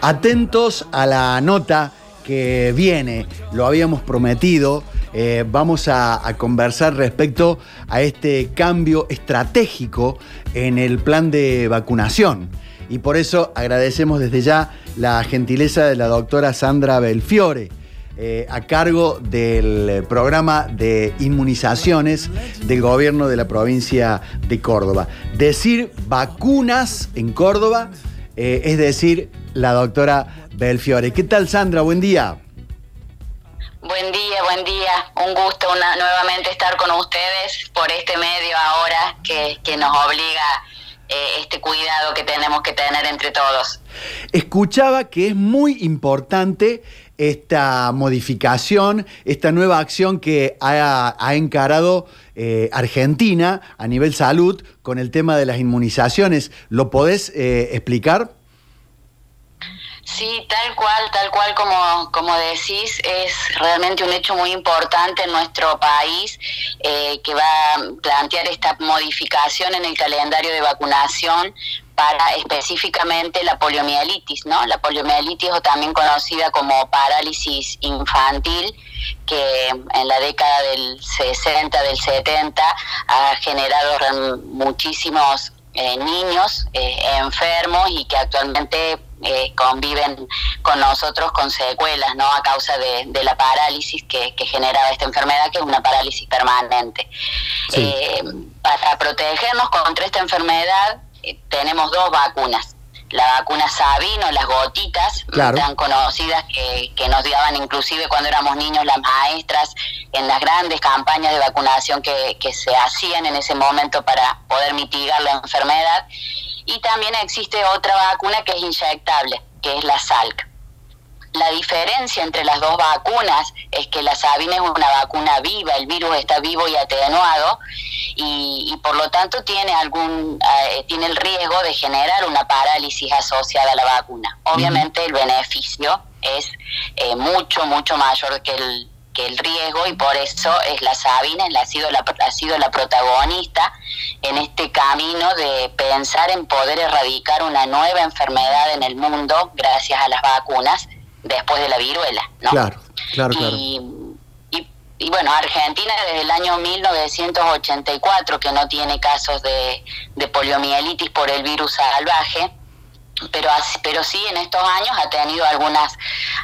Atentos a la nota que viene, lo habíamos prometido, eh, vamos a, conversar respecto a este cambio estratégico en el plan de vacunación. Y por eso agradecemos desde ya la gentileza de la doctora Sandra Belfiore. Eh, a cargo del programa de inmunizaciones del gobierno de la provincia de Córdoba. Decir vacunas en Córdoba eh, es decir, la doctora Belfiore. ¿Qué tal, Sandra? Buen día. Buen día, buen día. Un gusto nuevamente estar con ustedes por este medio ahora que, nos obliga eh, este cuidado que tenemos que tener entre todos. Escuchaba que es muy importante esta modificación, esta nueva acción que ha, encarado eh, Argentina a nivel salud con el tema de las inmunizaciones. ¿Lo podés eh, explicar? Sí, tal cual, tal cual como, como decís, es realmente un hecho muy importante en nuestro país eh, que va a plantear esta modificación en el calendario de vacunación para específicamente la poliomielitis, ¿no? La poliomielitis o también conocida como parálisis infantil, que en la década del 60, del 70 ha generado muchísimos eh, niños eh, enfermos y que actualmente eh, conviven con nosotros con secuelas, ¿no? A causa de, la parálisis que, generaba esta enfermedad, que es una parálisis permanente. Eh, para protegernos contra esta enfermedad eh, tenemos dos vacunas. La vacuna Sabino, las gotitas, tan conocidas que, que nos daban inclusive cuando éramos niños las maestras en las grandes campañas de vacunación que, que se hacían en ese momento para poder mitigar la enfermedad y también existe otra vacuna que es inyectable, que es la Salk. La diferencia entre las dos vacunas es que la Sabina es una vacuna viva, el virus está vivo y atenuado y, por lo tanto tiene algún eh, tiene el riesgo de generar una parálisis asociada a la vacuna. Obviamente el beneficio es eh, mucho mucho mayor que el el riesgo y por eso es la Sabina, ha sido la, ha sido la protagonista en este camino de pensar en poder erradicar una nueva enfermedad en el mundo gracias a las vacunas después de la viruela. ¿no? Claro, claro, claro. Y, y, bueno, Argentina desde el año 1984 que no tiene casos de, de poliomielitis por el virus salvaje, pero, pero sí en estos años ha tenido algunas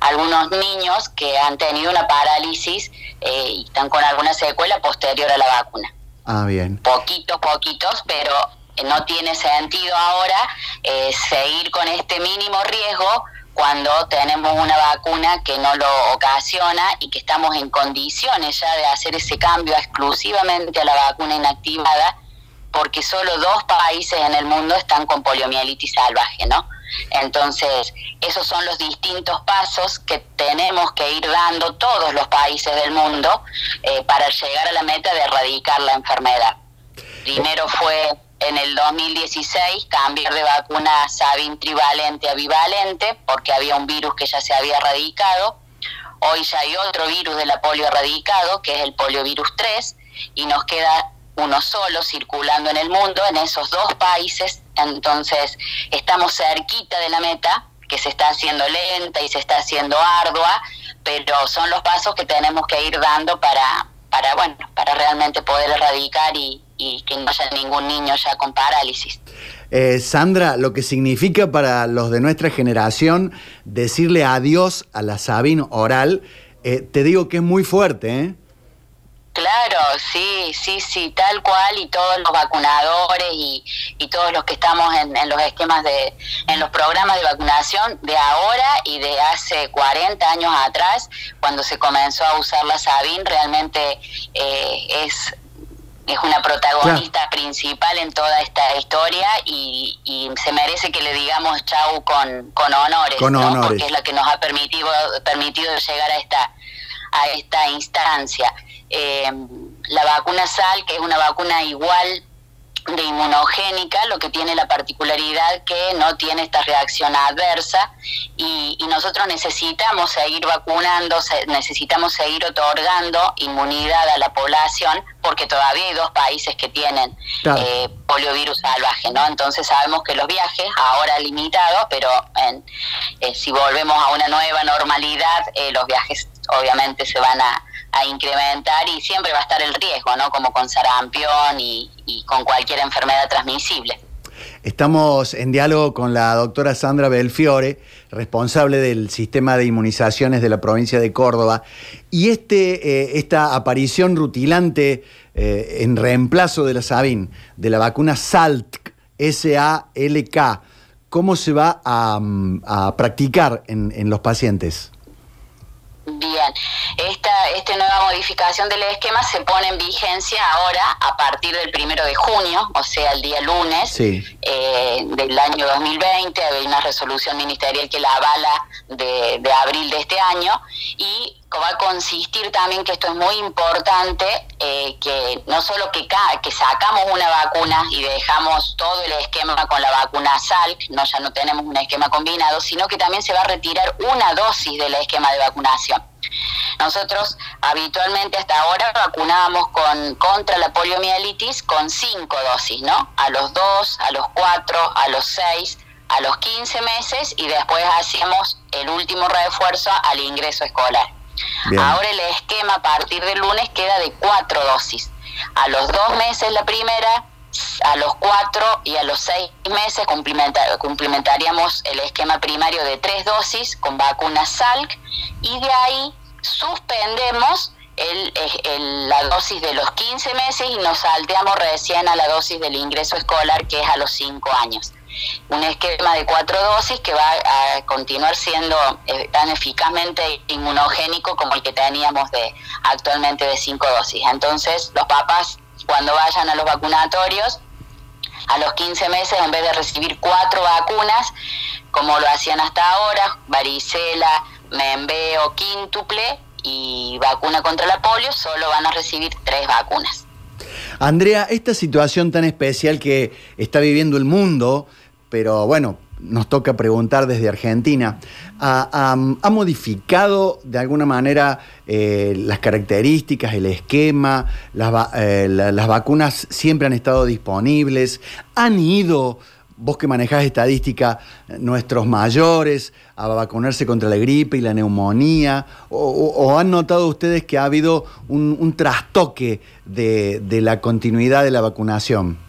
algunos niños que han tenido una parálisis eh, y están con alguna secuela posterior a la vacuna. Ah, bien. Poquitos, poquitos, pero no tiene sentido ahora eh, seguir con este mínimo riesgo cuando tenemos una vacuna que no lo ocasiona y que estamos en condiciones ya de hacer ese cambio exclusivamente a la vacuna inactivada porque solo dos países en el mundo están con poliomielitis salvaje, ¿no? Entonces, esos son los distintos pasos que tenemos que ir dando todos los países del mundo eh, para llegar a la meta de erradicar la enfermedad. Primero fue en el 2016 cambiar de vacuna Sabin trivalente a bivalente porque había un virus que ya se había erradicado. Hoy ya hay otro virus de la polio erradicado, que es el poliovirus 3, y nos queda uno solo circulando en el mundo, en esos dos países, entonces estamos cerquita de la meta, que se está haciendo lenta y se está haciendo ardua, pero son los pasos que tenemos que ir dando para, para bueno, para realmente poder erradicar y, que no haya ningún niño ya con parálisis. Eh, Sandra, lo que significa para los de nuestra generación decirle adiós a la Sabin oral, eh, te digo que es muy fuerte, ¿eh? Claro, sí, sí, sí, tal cual, y todos los vacunadores y, y todos los que estamos en, los esquemas de, en los programas de vacunación de ahora y de hace 40 años atrás, cuando se comenzó a usar la Sabin, realmente eh, es es una protagonista principal en toda esta historia y, y, se merece que le digamos chau con, con honores, ¿no? porque es la que nos ha permitido, permitido llegar a esta, a esta instancia. Eh, la vacuna SAL, que es una vacuna igual de inmunogénica, lo que tiene la particularidad que no tiene esta reacción adversa y, nosotros necesitamos seguir vacunando, necesitamos seguir otorgando inmunidad a la población porque todavía hay dos países que tienen eh, poliovirus salvaje, ¿no? Entonces sabemos que los viajes, ahora limitados, pero eh, si volvemos a una nueva normalidad, eh, los viajes obviamente se van a, incrementar y siempre va a estar el riesgo, ¿no? Como con sarampión y, con cualquier enfermedad transmisible. Estamos en diálogo con la doctora Sandra Belfiore, responsable del sistema de inmunizaciones de la provincia de Córdoba, y este, eh, esta aparición rutilante eh, en reemplazo de la Sabin, de la vacuna SALK, S-A-L-K, ¿cómo se va a, mm, practicar en los pacientes? Bien, esta, esta nueva modificación del esquema se pone en vigencia ahora a partir del primero de junio, o sea, el día lunes eh, del año 2020. Hay una resolución ministerial que la avala de, de abril de este año y va a consistir también que esto es muy importante, eh, que no solo que, sacamos una vacuna y dejamos todo el esquema con la vacuna SALC, no ya no tenemos un esquema combinado, sino que también se va a retirar una dosis del esquema de vacunación. Nosotros habitualmente hasta ahora vacunábamos con, contra la poliomielitis con cinco dosis, ¿no? A los dos, a los cuatro, a los seis, a los 15 meses y después hacíamos el último refuerzo al ingreso escolar. Ahora el esquema a partir del lunes queda de cuatro dosis. A los dos meses la primera, a los cuatro y a los seis meses complementaríamos el esquema primario de tres dosis con vacuna SALC y de ahí suspendemos el, la dosis de los 15 meses y nos salteamos recién a la dosis del ingreso escolar que es a los cinco años un esquema de cuatro dosis que va a continuar siendo eh, tan eficazmente inmunogénico como el que teníamos de actualmente de cinco dosis. Entonces, los papás cuando vayan a los vacunatorios a los 15 meses, en vez de recibir cuatro vacunas, como lo hacían hasta ahora, varicela, membeo, quíntuple y vacuna contra la polio, solo van a recibir tres vacunas. Andrea, esta situación tan especial que está viviendo el mundo, pero bueno, nos toca preguntar desde Argentina. ¿Ha, modificado de alguna manera eh, las características, el esquema? Eh, las, vacunas siempre han estado disponibles. ¿Han ido, vos que manejás estadística, nuestros mayores a vacunarse contra la gripe y la neumonía? ¿O, han notado ustedes que ha habido un, trastoque de la continuidad de la vacunación?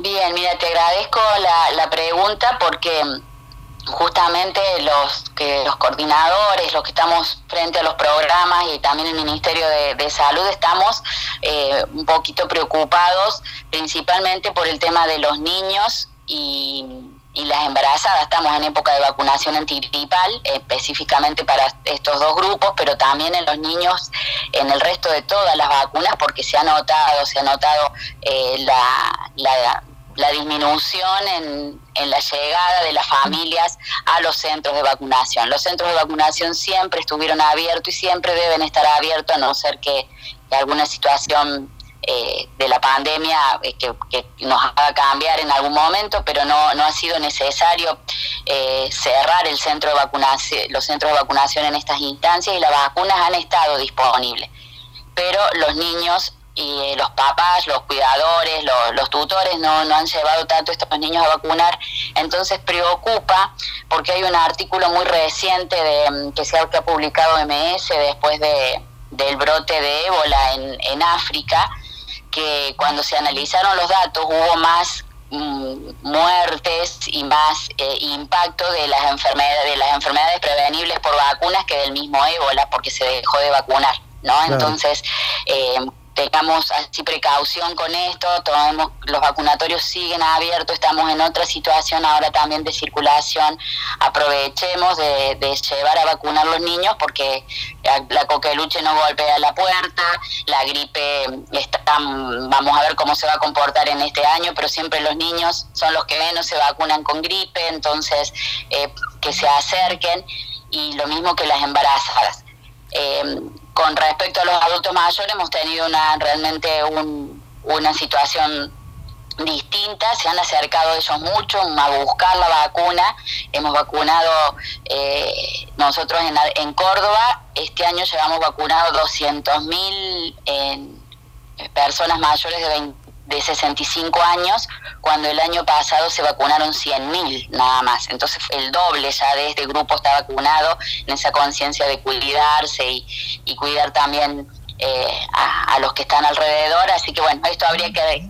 Bien, mira, te agradezco la, la pregunta porque justamente los que los coordinadores, los que estamos frente a los programas y también el Ministerio de, Salud estamos eh, un poquito preocupados, principalmente por el tema de los niños y, y, las embarazadas. Estamos en época de vacunación antigripal, específicamente para estos dos grupos, pero también en los niños, en el resto de todas las vacunas, porque se ha notado, se ha notado eh, la, la la disminución en, en, la llegada de las familias a los centros de vacunación. Los centros de vacunación siempre estuvieron abiertos y siempre deben estar abiertos, a no ser que, alguna situación eh, de la pandemia eh, que, nos haga cambiar en algún momento, pero no, no ha sido necesario eh, cerrar el centro de vacunación, los centros de vacunación en estas instancias y las vacunas han estado disponibles. Pero los niños y eh, los papás, los cuidadores, los, tutores no, no han llevado tanto a estos niños a vacunar. Entonces preocupa porque hay un artículo muy reciente de, mm, que se ha, publicado MS después de, del brote de ébola en, en África, que cuando se analizaron los datos hubo más mm, muertes y más eh, impacto de las enfermedades de las enfermedades prevenibles por vacunas que del mismo ébola porque se dejó de vacunar no entonces eh, tengamos así precaución con esto, tomemos, los vacunatorios siguen abiertos, estamos en otra situación ahora también de circulación, aprovechemos de, llevar a vacunar los niños porque la, coqueluche no golpea la puerta, la gripe está, vamos a ver cómo se va a comportar en este año, pero siempre los niños son los que menos se vacunan con gripe, entonces eh, que se acerquen y lo mismo que las embarazadas. Eh, con respecto a los adultos mayores hemos tenido una realmente un, una situación distinta, se han acercado ellos mucho a buscar la vacuna. Hemos vacunado eh, nosotros en, en, Córdoba, este año llevamos vacunado 200.000 personas mayores de, de 65 años, cuando el año pasado se vacunaron 100.000 nada más. Entonces el doble ya de este grupo está vacunado en esa conciencia de cuidarse y, y cuidar también eh, a, los que están alrededor. Así que bueno, esto habría que,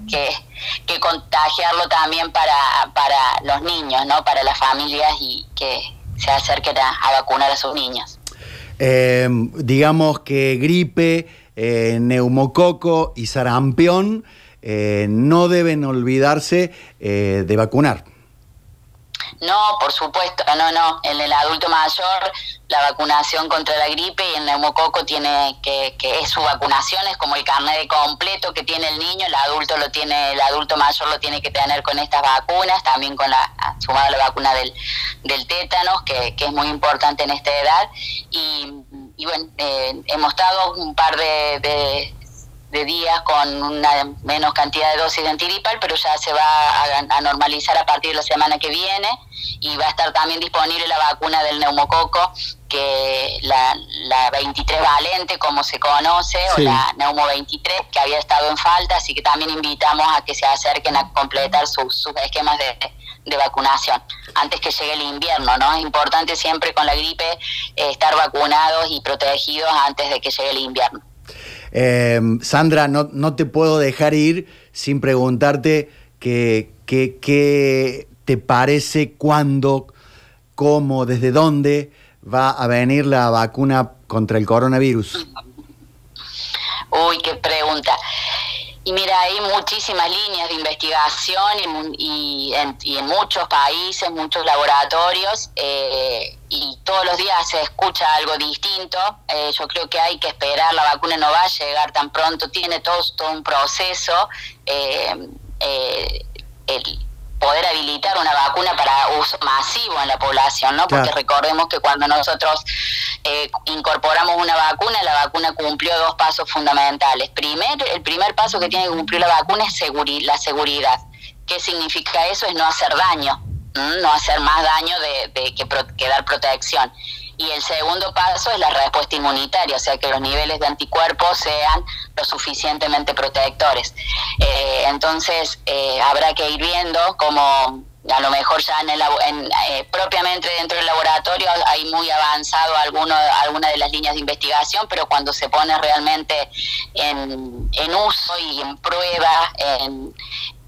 que, contagiarlo también para, para los niños, ¿no? para las familias y que se acerquen a, vacunar a sus niños. Eh, digamos que gripe, eh, neumococo y sarampión no deben olvidarse de vacunar. No, por supuesto, no, no. En el adulto mayor, la vacunación contra la gripe y el neumococo tiene que, que es su vacunación, es como el carnet completo que tiene el niño, el adulto lo tiene, el adulto mayor lo tiene que tener con estas vacunas, también con la, sumado la vacuna del, del tétanos, que, que es muy importante en esta edad. Y, y bueno, eh, hemos estado un par de de días con una menos cantidad de dosis de antiripal, pero ya se va a, normalizar a partir de la semana que viene y va a estar también disponible la vacuna del neumococo, que la, la 23 valente, como se conoce, o la neumo 23, que había estado en falta, así que también invitamos a que se acerquen a completar sus, sus esquemas de, de vacunación antes que llegue el invierno, ¿no? Es importante siempre con la gripe eh, estar vacunados y protegidos antes de que llegue el invierno. Eh, Sandra, no, no, te puedo dejar ir sin preguntarte qué, qué, te parece, cuándo, cómo, desde dónde va a venir la vacuna contra el coronavirus. Uy, qué pregunta. Y mira, hay muchísimas líneas de investigación y, en, muchos países, muchos laboratorios, eh, y todos los días se escucha algo distinto. Eh, yo creo que hay que esperar, la vacuna no va a llegar tan pronto, tiene todo, todo un proceso. Eh, el, poder habilitar una vacuna para uso masivo en la población, ¿no? Porque recordemos que cuando nosotros eh, incorporamos una vacuna, la vacuna cumplió dos pasos fundamentales. Primer, el primer paso que tiene que cumplir la vacuna es la seguridad. ¿Qué significa eso? Es no hacer daño, no hacer más daño de, de que, que dar protección y el segundo paso es la respuesta inmunitaria, o sea que los niveles de anticuerpos sean lo suficientemente protectores. Eh, entonces eh, habrá que ir viendo cómo a lo mejor ya en el, eh, propiamente dentro del laboratorio hay muy avanzado alguno, alguna de las líneas de investigación, pero cuando se pone realmente en, en uso y en prueba, en,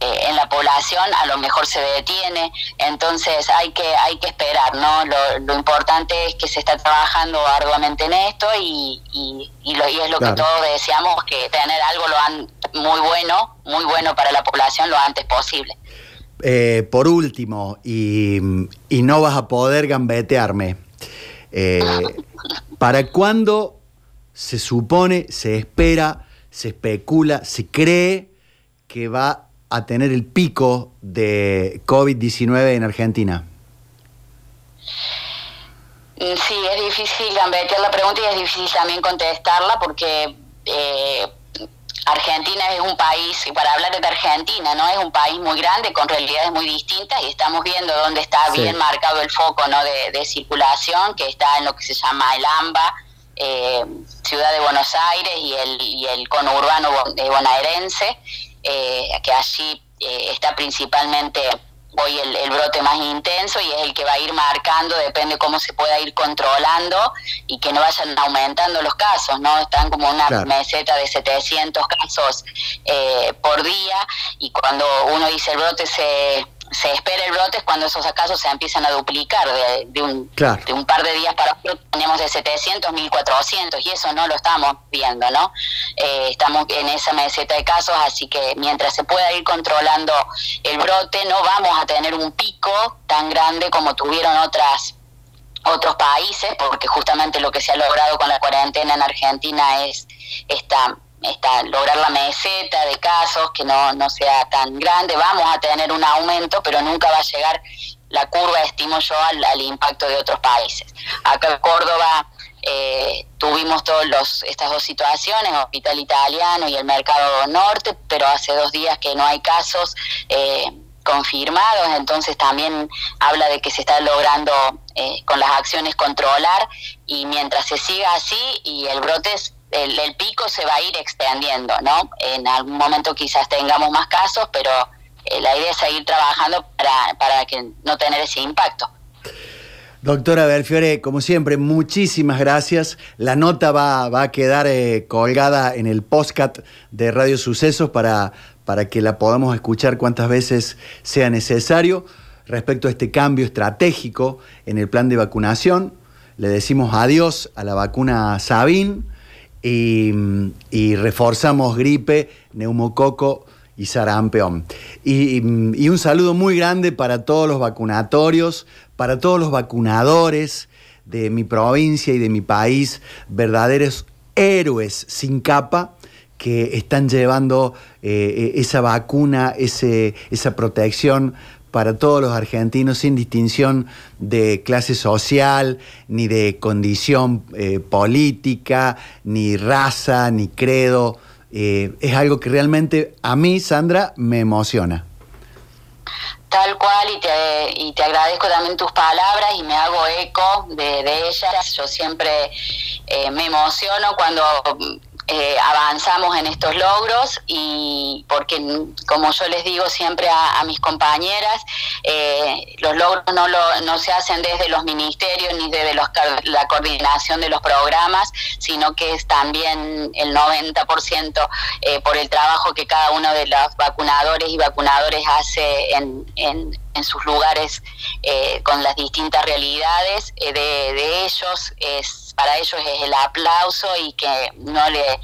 eh, en la población a lo mejor se detiene, entonces hay que hay que esperar, ¿no? Lo, importante es que se está trabajando arduamente en esto y, y, lo, y es lo que todos deseamos, que tener algo lo muy bueno, muy bueno para la población lo antes posible. Eh, por último, y, no vas a poder gambetearme, eh, ¿para cuándo se supone, se espera, se especula, se cree que va a tener el pico de COVID-19 en Argentina? Sí, es difícil gambetear la pregunta y es difícil también contestarla porque eh, Argentina es un país, para hablar de Argentina, ¿no? Es un país muy grande con realidades muy distintas y estamos viendo dónde está bien marcado el foco ¿no? de, circulación, que está en lo que se llama el AMBA, eh, Ciudad de Buenos Aires y el, y el conurbano bonaerense eh, que allí eh, está principalmente hoy el, brote más intenso y es el que va a ir marcando, depende cómo se pueda ir controlando y que no vayan aumentando los casos, ¿no? Están como una meseta de 700 casos eh, por día y cuando uno dice el brote se se espera el brote es cuando esos casos se empiezan a duplicar. De, un, de un par de días para otro tenemos de 700, 1400 y eso no lo estamos viendo, ¿no? Eh, estamos en esa meseta de casos, así que mientras se pueda ir controlando el brote, no vamos a tener un pico tan grande como tuvieron otras otros países, porque justamente lo que se ha logrado con la cuarentena en Argentina es esta esta, lograr la meseta de casos, que no, no sea tan grande. Vamos a tener un aumento, pero nunca va a llegar la curva, estimo yo, al, impacto de otros países. Acá en Córdoba eh, tuvimos todas estas dos situaciones, Hospital Italiano y el Mercado Norte, pero hace dos días que no hay casos eh, confirmados, entonces también habla de que se está logrando eh, con las acciones controlar y mientras se siga así y el brote el, pico se va a ir extendiendo, ¿no? En algún momento quizás tengamos más casos, pero la idea es seguir trabajando para, para que no tener ese impacto. Doctora Belfiore, como siempre, muchísimas gracias. La nota va, a quedar eh, colgada en el postcat de Radio Sucesos para, para que la podamos escuchar cuantas veces sea necesario. Respecto a este cambio estratégico en el plan de vacunación, le decimos adiós a la vacuna Sabin y, reforzamos gripe, neumococo y sarampeón. Y, un saludo muy grande para todos los vacunatorios, para todos los vacunadores de mi provincia y de mi país, verdaderos héroes sin capa que están llevando eh, esa vacuna, ese, esa protección para todos los argentinos sin distinción de clase social, ni de condición eh, política, ni raza, ni credo. Eh, es algo que realmente a mí, Sandra, me emociona. Tal cual, y te, y te agradezco también tus palabras y me hago eco de, ellas. Yo siempre eh, me emociono cuando eh, avanzamos en estos logros y porque, como yo les digo siempre a, mis compañeras, eh, los logros no, lo, no se hacen desde los ministerios ni desde los, la coordinación de los programas, sino que es también el 90% eh, por el trabajo que cada uno de los vacunadores y vacunadores hace en, en sus lugares eh, con las distintas realidades de, de, ellos es para ellos es el aplauso y que no le,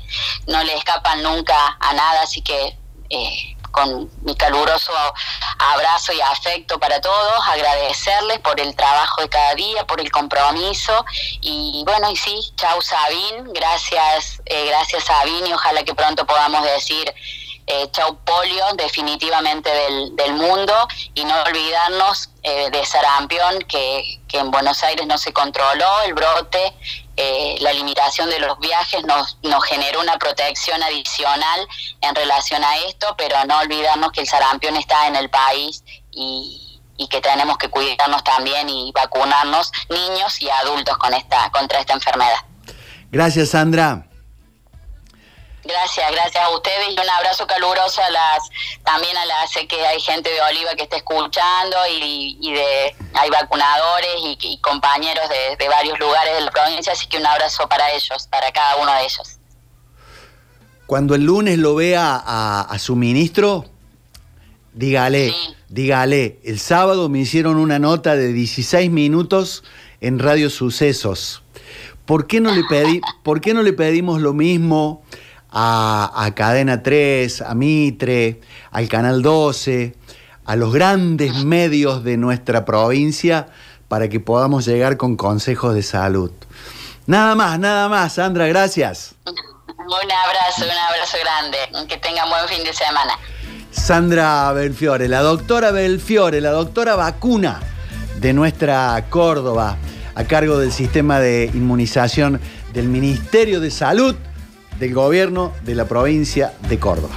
no le escapan nunca a nada, así que eh, con mi caluroso abrazo y afecto para todos, agradecerles por el trabajo de cada día, por el compromiso. Y bueno, y sí, chau Sabín, gracias, eh, gracias Sabín y ojalá que pronto podamos decir eh, polio definitivamente del, del, mundo y no olvidarnos eh, de sarampión que, que, en Buenos Aires no se controló el brote, eh, la limitación de los viajes nos, nos generó una protección adicional en relación a esto, pero no olvidarnos que el sarampión está en el país y, y que tenemos que cuidarnos también y vacunarnos niños y adultos con esta, contra esta enfermedad. Gracias, Sandra. Gracias, gracias a ustedes y un abrazo caluroso a las, también a las, sé que hay gente de Oliva que está escuchando y, y de, hay vacunadores y, compañeros de, varios lugares de la provincia, así que un abrazo para ellos, para cada uno de ellos. Cuando el lunes lo vea a, su ministro, dígale, dígale, el sábado me hicieron una nota de 16 minutos en Radio Sucesos. ¿Por qué no le, pedí, ¿por qué no le pedimos lo mismo? A, Cadena 3, a Mitre, al Canal 12, a los grandes medios de nuestra provincia para que podamos llegar con consejos de salud. Nada más, nada más, Sandra, gracias. Un abrazo, un abrazo grande. Que tengan buen fin de semana. Sandra Belfiore, la doctora Belfiore, la doctora vacuna de nuestra Córdoba, a cargo del sistema de inmunización del Ministerio de Salud del gobierno de la provincia de Córdoba.